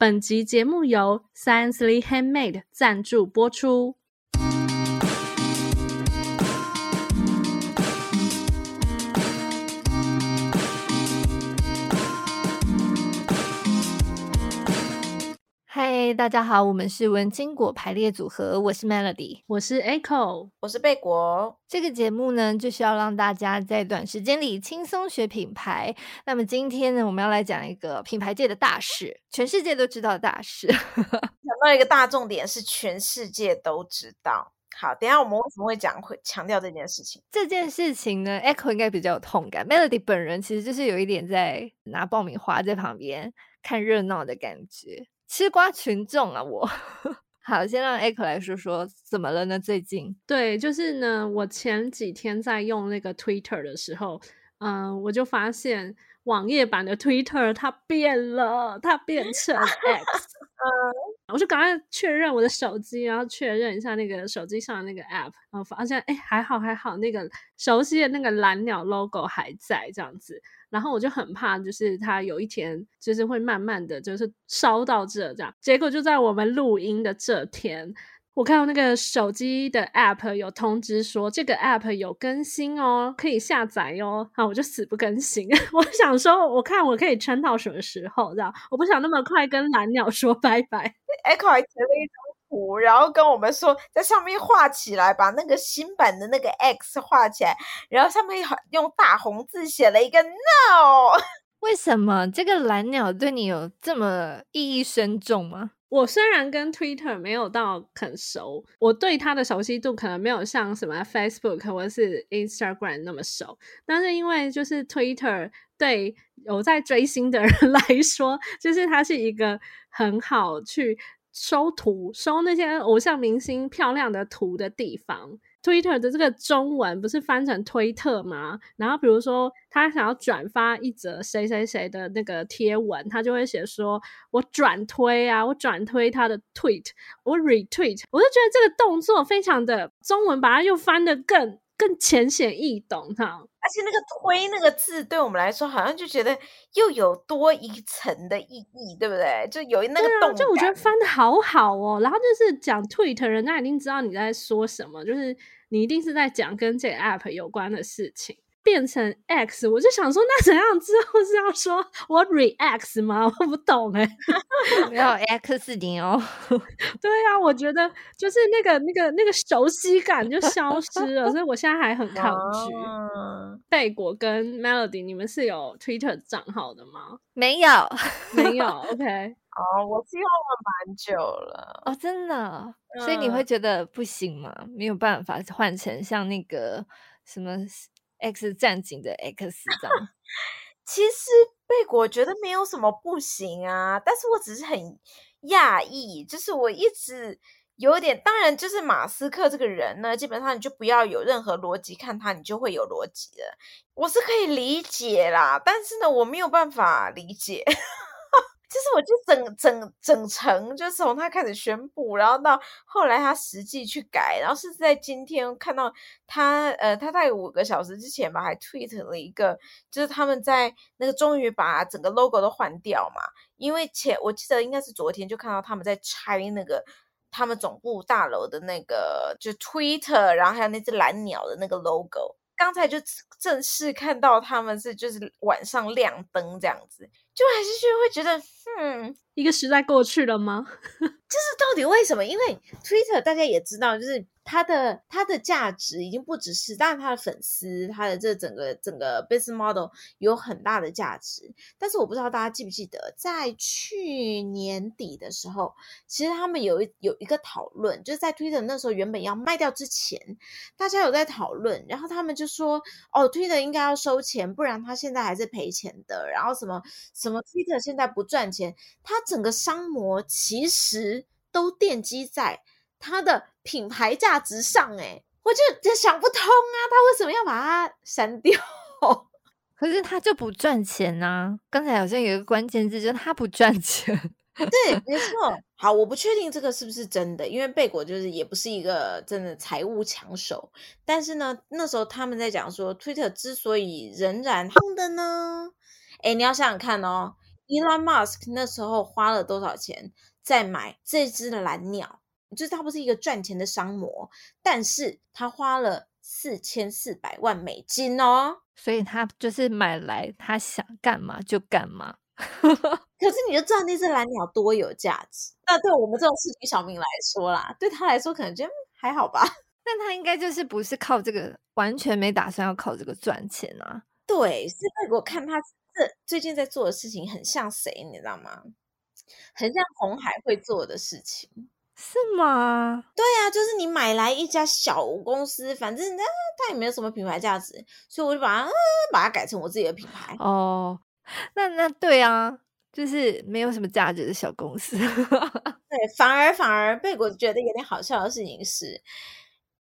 本集节目由 Sciencely Handmade 赞助播出。嗨，大家好，我们是文青果排列组合，我是 Melody，我是 Echo，我是贝果。这个节目呢，就是要让大家在短时间里轻松学品牌。那么今天呢，我们要来讲一个品牌界的大事，全世界都知道的大事。讲到一个大重点是全世界都知道。好，等一下我们为什么会讲会强调这件事情？这件事情呢，Echo 应该比较有痛感，Melody 本人其实就是有一点在拿爆米花在旁边看热闹的感觉。吃瓜群众啊，我 好，先让 Echo 来说说怎么了呢？最近对，就是呢，我前几天在用那个 Twitter 的时候，嗯、呃，我就发现网页版的 Twitter 它变了，它变成 X，嗯，我就赶快确认我的手机，然后确认一下那个手机上的那个 App，然后发现哎，还好还好，那个熟悉的那个蓝鸟 logo 还在，这样子。然后我就很怕，就是它有一天就是会慢慢的就是烧到这这样，结果就在我们录音的这天，我看到那个手机的 app 有通知说这个 app 有更新哦，可以下载哦，啊，我就死不更新，我想说我看我可以撑到什么时候这样，我不想那么快跟蓝鸟说拜拜。Echo 还截了一张图，然后跟我们说在上面画起来，把那个新版的那个 X 画起来，然后上面用大红字写了一个 No。为什么这个蓝鸟对你有这么意义深重吗？我虽然跟 Twitter 没有到很熟，我对它的熟悉度可能没有像什么 Facebook 或是 Instagram 那么熟，但是因为就是 Twitter 对有在追星的人 来说，就是它是一个很好去。收图，收那些偶像明星漂亮的图的地方。Twitter 的这个中文不是翻成推特吗？然后比如说他想要转发一则谁谁谁的那个贴文，他就会写说：“我转推啊，我转推他的 tweet，我 retweet。”我就觉得这个动作非常的中文，把它又翻得更。更浅显易懂哈，而且那个“推”那个字对我们来说，好像就觉得又有多一层的意义，对不对？就有那个动、啊，就我觉得翻的好好哦。然后就是讲 tweet，人家已经知道你在说什么，就是你一定是在讲跟这个 app 有关的事情。变成 X，我就想说，那怎样之后是要说我 react 吗？我不懂哎、欸，没有 X 你哦。对啊，我觉得就是那个那个那个熟悉感就消失了，所以我现在还很抗拒。贝果跟 Melody，你们是有 Twitter 账号的吗？没有，没有。OK，哦，我是用了蛮久了。哦，真的，所以你会觉得不行吗？没有办法换成像那个什么？X 战警的 X 这样，其实贝果觉得没有什么不行啊，但是我只是很讶异，就是我一直有点，当然就是马斯克这个人呢，基本上你就不要有任何逻辑看他，你就会有逻辑了，我是可以理解啦，但是呢，我没有办法理解。其实我就整整整程，就是从他开始宣布，然后到后来他实际去改，然后是在今天看到他，呃，他在五个小时之前吧，还 tweet 了一个，就是他们在那个终于把整个 logo 都换掉嘛，因为前我记得应该是昨天就看到他们在拆那个他们总部大楼的那个就 Twitter，然后还有那只蓝鸟的那个 logo。刚才就正式看到他们是就是晚上亮灯这样子，就还是就会觉得，嗯，一个时代过去了吗？就是到底为什么？因为 Twitter 大家也知道，就是。它的它的价值已经不只是，当然它的粉丝，它的这整个整个 business model 有很大的价值。但是我不知道大家记不记得，在去年底的时候，其实他们有一有一个讨论，就是在 Twitter 那时候原本要卖掉之前，大家有在讨论，然后他们就说，哦，Twitter 应该要收钱，不然他现在还是赔钱的。然后什么什么 Twitter 现在不赚钱，它整个商模其实都奠基在。它的品牌价值上，哎，我就就想不通啊，他为什么要把它删掉？可是他就不赚钱啊！刚才好像有一个关键字，就是他不赚钱。对，没错。好，我不确定这个是不是真的，因为贝果就是也不是一个真的财务强手。但是呢，那时候他们在讲说，Twitter 之所以仍然红的呢，哎，你要想想看哦。Elon Musk 那时候花了多少钱在买这只的蓝鸟？就是他不是一个赚钱的商模，但是他花了四千四百万美金哦，所以他就是买来他想干嘛就干嘛。可是你就知道那只蓝鸟多有价值。那对我们这种市井小民来说啦，对他来说可能觉得还好吧。但他应该就是不是靠这个，完全没打算要靠这个赚钱啊。对，是因为我看他这最近在做的事情很像谁，你知道吗？很像红海会做的事情。是吗？对呀、啊，就是你买来一家小公司，反正呢，它也没有什么品牌价值，所以我就把它、呃、把它改成我自己的品牌。哦，那那对啊，就是没有什么价值的小公司。对，反而反而贝果觉得有点好笑的事情是，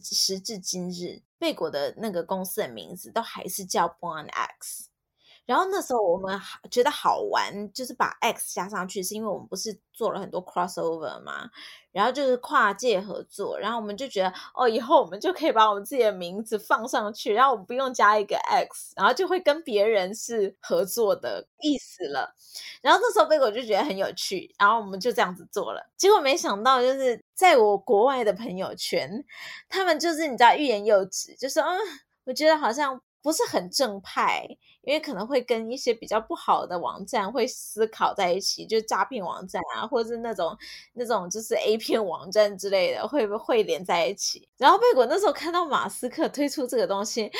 时至今日，贝果的那个公司的名字都还是叫 Born X。然后那时候我们觉得好玩，就是把 X 加上去，是因为我们不是做了很多 crossover 嘛，然后就是跨界合作，然后我们就觉得哦，以后我们就可以把我们自己的名字放上去，然后我们不用加一个 X，然后就会跟别人是合作的意思了。然后那时候贝果就觉得很有趣，然后我们就这样子做了。结果没想到，就是在我国外的朋友圈，他们就是你知道欲言又止，就说嗯，我觉得好像。不是很正派，因为可能会跟一些比较不好的网站会思考在一起，就是诈骗网站啊，或者是那种那种就是 A 片网站之类的，会不会连在一起？然后贝果那时候看到马斯克推出这个东西，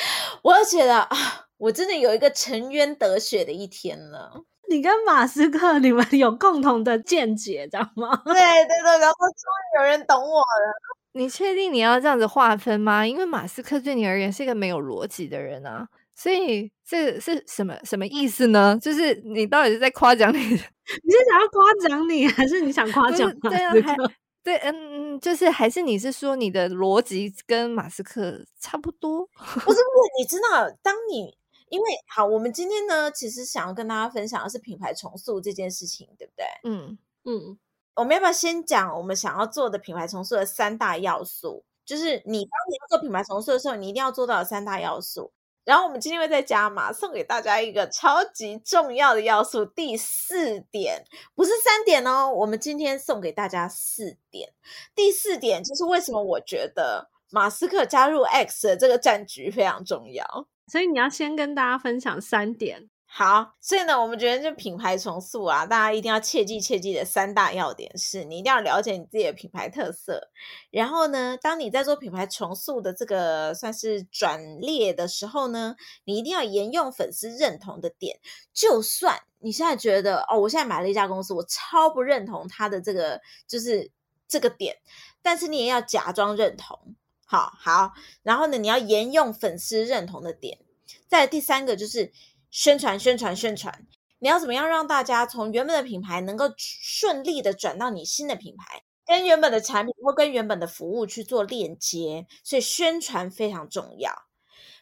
我就觉得啊，我真的有一个沉冤得雪的一天了。你跟马斯克你们有共同的见解，知道吗？对对对，然后终于有人懂我了。你确定你要这样子划分吗？因为马斯克对你而言是一个没有逻辑的人啊，所以这是什么什么意思呢？就是你到底是在夸奖你？你是想要夸奖你，还是你想夸奖马斯克？对，嗯，就是还是你是说你的逻辑跟马斯克差不多？不是不是，你知道，当你因为好，我们今天呢，其实想要跟大家分享的是品牌重塑这件事情，对不对？嗯嗯。我们要不要先讲我们想要做的品牌重塑的三大要素？就是你当你要做品牌重塑的时候，你一定要做到的三大要素。然后我们今天会再加码，送给大家一个超级重要的要素，第四点，不是三点哦，我们今天送给大家四点。第四点就是为什么我觉得马斯克加入 X 的这个战局非常重要。所以你要先跟大家分享三点。好，所以呢，我们觉得这品牌重塑啊，大家一定要切记切记的三大要点是：你一定要了解你自己的品牌特色，然后呢，当你在做品牌重塑的这个算是转列的时候呢，你一定要沿用粉丝认同的点。就算你现在觉得哦，我现在买了一家公司，我超不认同他的这个就是这个点，但是你也要假装认同。好好，然后呢，你要沿用粉丝认同的点。再第三个就是。宣传，宣传，宣传！你要怎么样让大家从原本的品牌能够顺利的转到你新的品牌，跟原本的产品或跟原本的服务去做链接？所以宣传非常重要。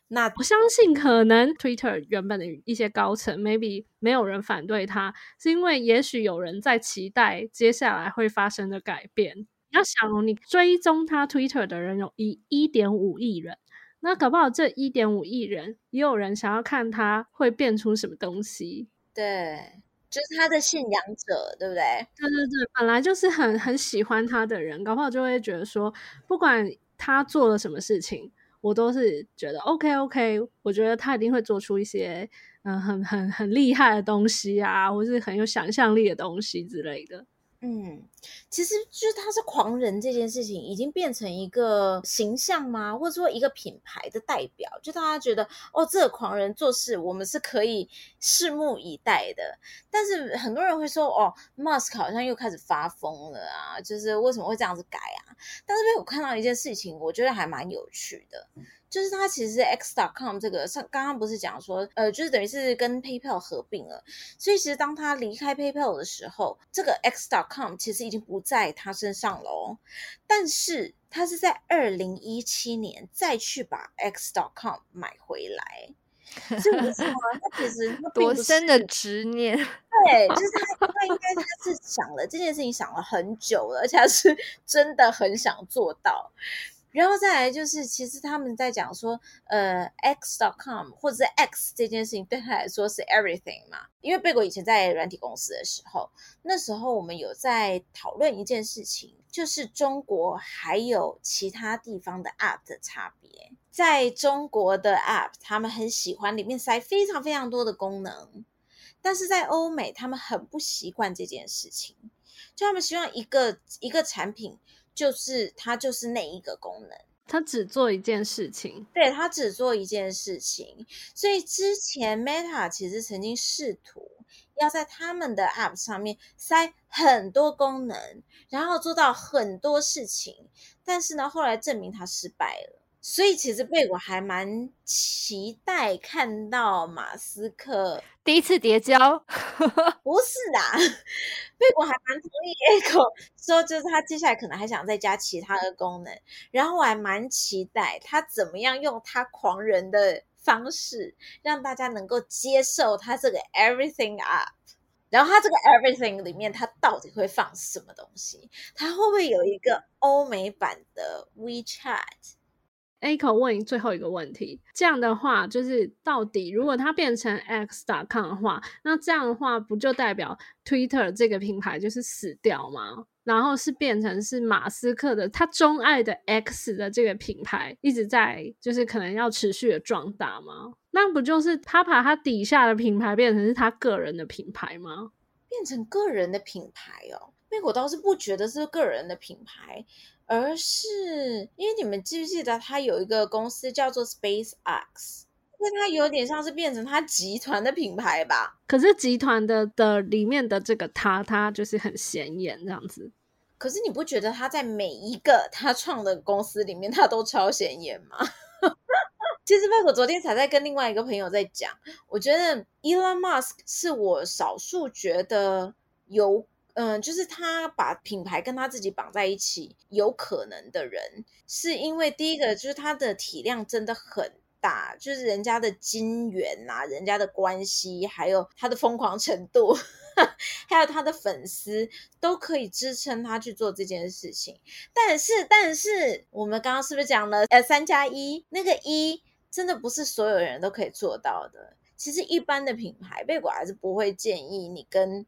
那我相信，可能 Twitter 原本的一些高层，maybe 没有人反对他，是因为也许有人在期待接下来会发生的改变。你要想哦，你追踪他 Twitter 的人有一一点五亿人。那搞不好这一点五亿人也有人想要看他会变出什么东西，对，就是他的信仰者，对不对？对对对，本来就是很很喜欢他的人，搞不好就会觉得说，不管他做了什么事情，我都是觉得 OK OK，我觉得他一定会做出一些嗯、呃、很很很厉害的东西啊，或是很有想象力的东西之类的。嗯，其实就是他是狂人这件事情，已经变成一个形象吗？或者说一个品牌的代表？就大家觉得哦，这个狂人做事，我们是可以拭目以待的。但是很多人会说，哦，m a s k 好像又开始发疯了啊，就是为什么会这样子改？但是被我看到一件事情，我觉得还蛮有趣的。就是他其实是 X.com 这个上刚刚不是讲说，呃，就是等于是跟 PayPal 合并了，所以其实当他离开 PayPal 的时候，这个 X.com 其实已经不在他身上了哦。但是他是在二零一七年再去把 X.com 买回来，所以我说他其实多深的执念，对，就是他他应该他是想了这件事情想了很久了，而且他是真的很想做到。然后再来就是，其实他们在讲说，呃，X.com 或者是 X 这件事情对他来说是 everything 嘛。因为贝果以前在软体公司的时候，那时候我们有在讨论一件事情，就是中国还有其他地方的 App 的差别。在中国的 App，他们很喜欢里面塞非常非常多的功能，但是在欧美，他们很不习惯这件事情，就他们希望一个一个产品。就是它就是那一个功能，它只做一件事情，对，它只做一件事情。所以之前 Meta 其实曾经试图要在他们的 App 上面塞很多功能，然后做到很多事情，但是呢，后来证明它失败了。所以其实贝果还蛮期待看到马斯克第一次叠交，不是的，贝果还蛮同意 Echo 说，就是他接下来可能还想再加其他的功能，然后我还蛮期待他怎么样用他狂人的方式让大家能够接受他这个 Everything App，然后他这个 Everything 里面他到底会放什么东西？他会不会有一个欧美版的 Aiko 问最后一个问题，这样的话就是到底如果它变成 X.com 的话，那这样的话不就代表 Twitter 这个品牌就是死掉吗？然后是变成是马斯克的他钟爱的 X 的这个品牌一直在就是可能要持续的壮大吗？那不就是他把他底下的品牌变成是他个人的品牌吗？变成个人的品牌哦，那我倒是不觉得是个人的品牌。而是因为你们记不记得，他有一个公司叫做 SpaceX，因为它有点像是变成他集团的品牌吧？可是集团的的里面的这个他，他就是很显眼这样子。可是你不觉得他在每一个他创的公司里面，他都超显眼吗？其实，贝果昨天才在跟另外一个朋友在讲，我觉得 Elon Musk 是我少数觉得有。嗯，就是他把品牌跟他自己绑在一起，有可能的人，是因为第一个就是他的体量真的很大，就是人家的金源啊，人家的关系，还有他的疯狂程度，还有他的粉丝，都可以支撑他去做这件事情。但是，但是我们刚刚是不是讲了，呃，三加一，那个一真的不是所有人都可以做到的。其实一般的品牌，贝果还是不会建议你跟。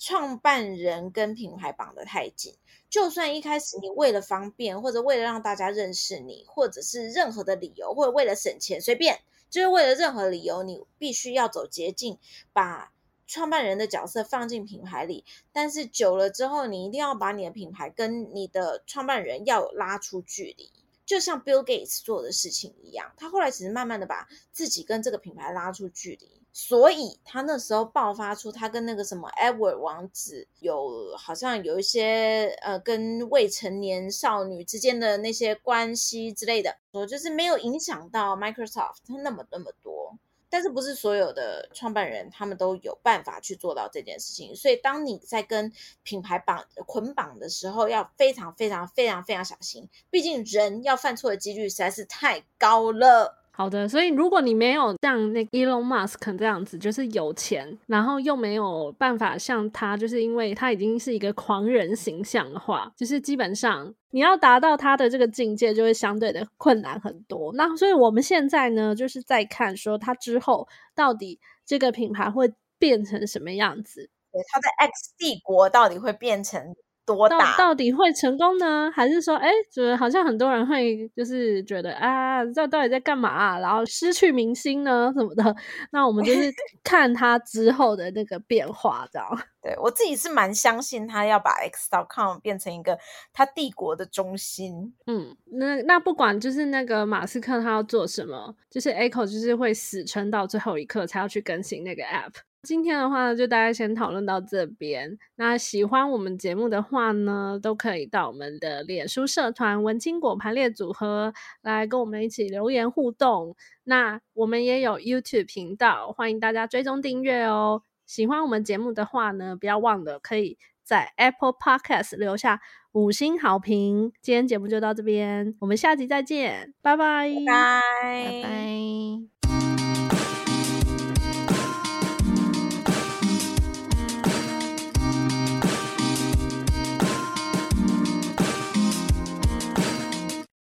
创办人跟品牌绑得太紧，就算一开始你为了方便，或者为了让大家认识你，或者是任何的理由，或者为了省钱，随便，就是为了任何理由，你必须要走捷径，把创办人的角色放进品牌里。但是久了之后，你一定要把你的品牌跟你的创办人要拉出距离，就像 Bill Gates 做的事情一样。他后来其实慢慢的把自己跟这个品牌拉出距离。所以他那时候爆发出他跟那个什么 Edward 王子有好像有一些呃跟未成年少女之间的那些关系之类的，我就是没有影响到 Microsoft 他那么那么多，但是不是所有的创办人他们都有办法去做到这件事情，所以当你在跟品牌绑捆绑的时候，要非常非常非常非常小心，毕竟人要犯错的几率实在是太高了。好的，所以如果你没有像那 Elon Musk 这样子，就是有钱，然后又没有办法像他，就是因为他已经是一个狂人形象的话，就是基本上你要达到他的这个境界，就会相对的困难很多。那所以我们现在呢，就是在看说他之后到底这个品牌会变成什么样子，对，他的 X 帝国到底会变成。多大到，到底会成功呢？还是说，哎，就是好像很多人会就是觉得啊，这到底在干嘛啊？然后失去民心呢什么的？那我们就 是看他之后的那个变化，这样。对，我自己是蛮相信他要把 X.com 变成一个他帝国的中心。嗯，那那不管就是那个马斯克他要做什么，就是 Echo 就是会死撑到最后一刻才要去更新那个 App。今天的话呢，就大家先讨论到这边。那喜欢我们节目的话呢，都可以到我们的脸书社团“文青果排列组合”来跟我们一起留言互动。那我们也有 YouTube 频道，欢迎大家追踪订阅哦。喜欢我们节目的话呢，不要忘了可以在 Apple Podcast 留下五星好评。今天节目就到这边，我们下集再见，拜拜，拜拜。拜拜。